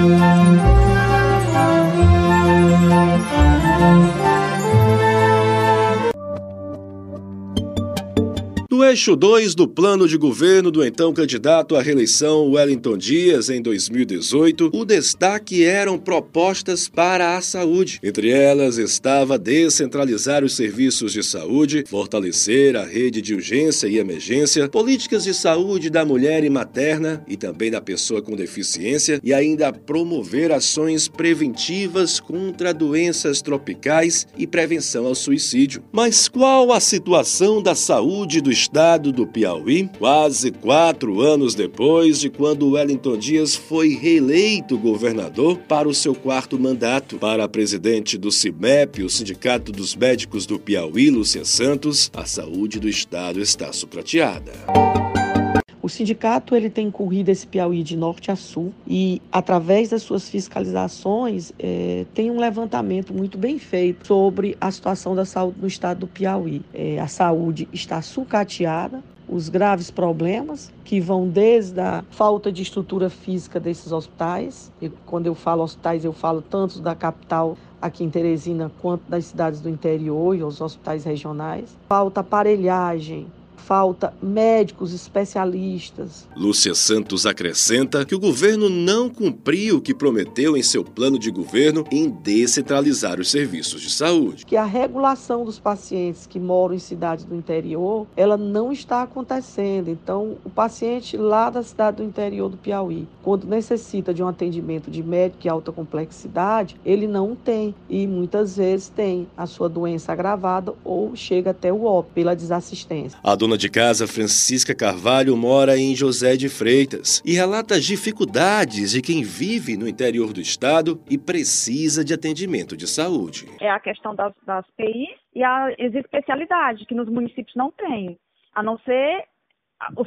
Música No eixo 2 do plano de governo do então candidato à reeleição Wellington Dias em 2018, o destaque eram propostas para a saúde. Entre elas estava descentralizar os serviços de saúde, fortalecer a rede de urgência e emergência, políticas de saúde da mulher e materna e também da pessoa com deficiência e ainda promover ações preventivas contra doenças tropicais e prevenção ao suicídio. Mas qual a situação da saúde do Estado? Estado do Piauí, quase quatro anos depois de quando Wellington Dias foi reeleito governador para o seu quarto mandato. Para a presidente do CIMEP, o Sindicato dos Médicos do Piauí, Lúcia Santos, a saúde do estado está suprateada. Sindicato ele tem corrido esse Piauí de norte a sul e, através das suas fiscalizações, é, tem um levantamento muito bem feito sobre a situação da saúde no estado do Piauí. É, a saúde está sucateada, os graves problemas que vão desde a falta de estrutura física desses hospitais. E quando eu falo hospitais, eu falo tanto da capital aqui em Teresina quanto das cidades do interior e os hospitais regionais. Falta aparelhagem, falta médicos especialistas. Lúcia Santos acrescenta que o governo não cumpriu o que prometeu em seu plano de governo em descentralizar os serviços de saúde. Que a regulação dos pacientes que moram em cidades do interior, ela não está acontecendo. Então, o paciente lá da cidade do interior do Piauí, quando necessita de um atendimento de médico de alta complexidade, ele não tem e muitas vezes tem a sua doença agravada ou chega até o óbito pela desassistência. A dona de casa Francisca Carvalho mora em José de Freitas e relata as dificuldades de quem vive no interior do estado e precisa de atendimento de saúde. É a questão das, das PIs e as especialidades, que nos municípios não tem, a não ser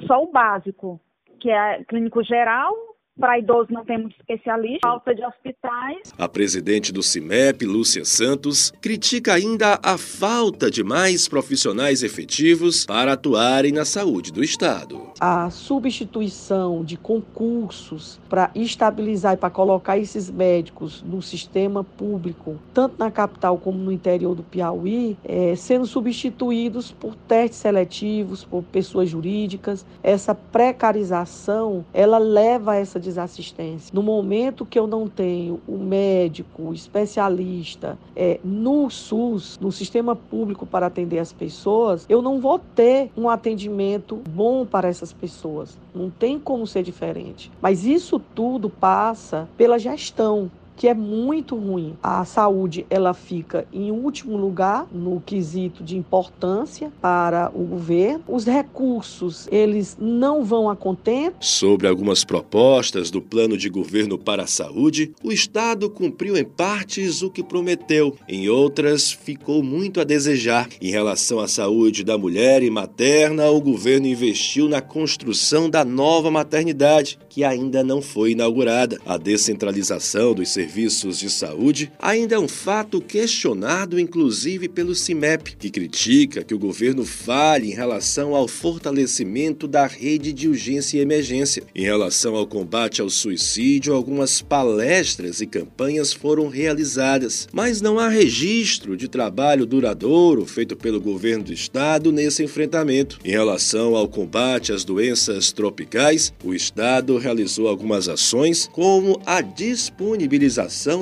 só o básico, que é clínico geral para idosos não tem muito especialista, falta de hospitais. A presidente do CIMEP, Lúcia Santos, critica ainda a falta de mais profissionais efetivos para atuarem na saúde do Estado. A substituição de concursos para estabilizar e para colocar esses médicos no sistema público, tanto na capital como no interior do Piauí, é, sendo substituídos por testes seletivos, por pessoas jurídicas, essa precarização, ela leva a essa desassistência. No momento que eu não tenho o médico, especialista é, no SUS, no sistema público para atender as pessoas, eu não vou ter um atendimento bom para essas pessoas. Não tem como ser diferente. Mas isso tudo passa pela gestão que é muito ruim. A saúde ela fica em último lugar no quesito de importância para o governo. Os recursos eles não vão a contento. Sobre algumas propostas do plano de governo para a saúde, o Estado cumpriu em partes o que prometeu. Em outras, ficou muito a desejar. Em relação à saúde da mulher e materna, o governo investiu na construção da nova maternidade, que ainda não foi inaugurada. A descentralização dos serviços serviços de saúde ainda é um fato questionado, inclusive pelo CIMEP, que critica que o governo fale em relação ao fortalecimento da rede de urgência e emergência. Em relação ao combate ao suicídio, algumas palestras e campanhas foram realizadas, mas não há registro de trabalho duradouro feito pelo governo do estado nesse enfrentamento. Em relação ao combate às doenças tropicais, o estado realizou algumas ações, como a disponibilização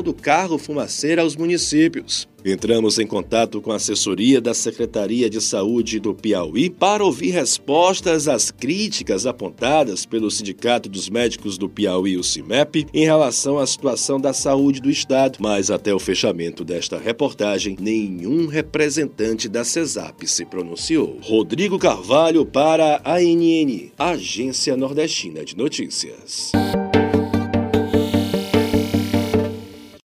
do carro fumaceiro aos municípios. Entramos em contato com a assessoria da Secretaria de Saúde do Piauí para ouvir respostas às críticas apontadas pelo Sindicato dos Médicos do Piauí, o CIMEP, em relação à situação da saúde do Estado. Mas até o fechamento desta reportagem, nenhum representante da CESAP se pronunciou. Rodrigo Carvalho para a ANN, Agência Nordestina de Notícias.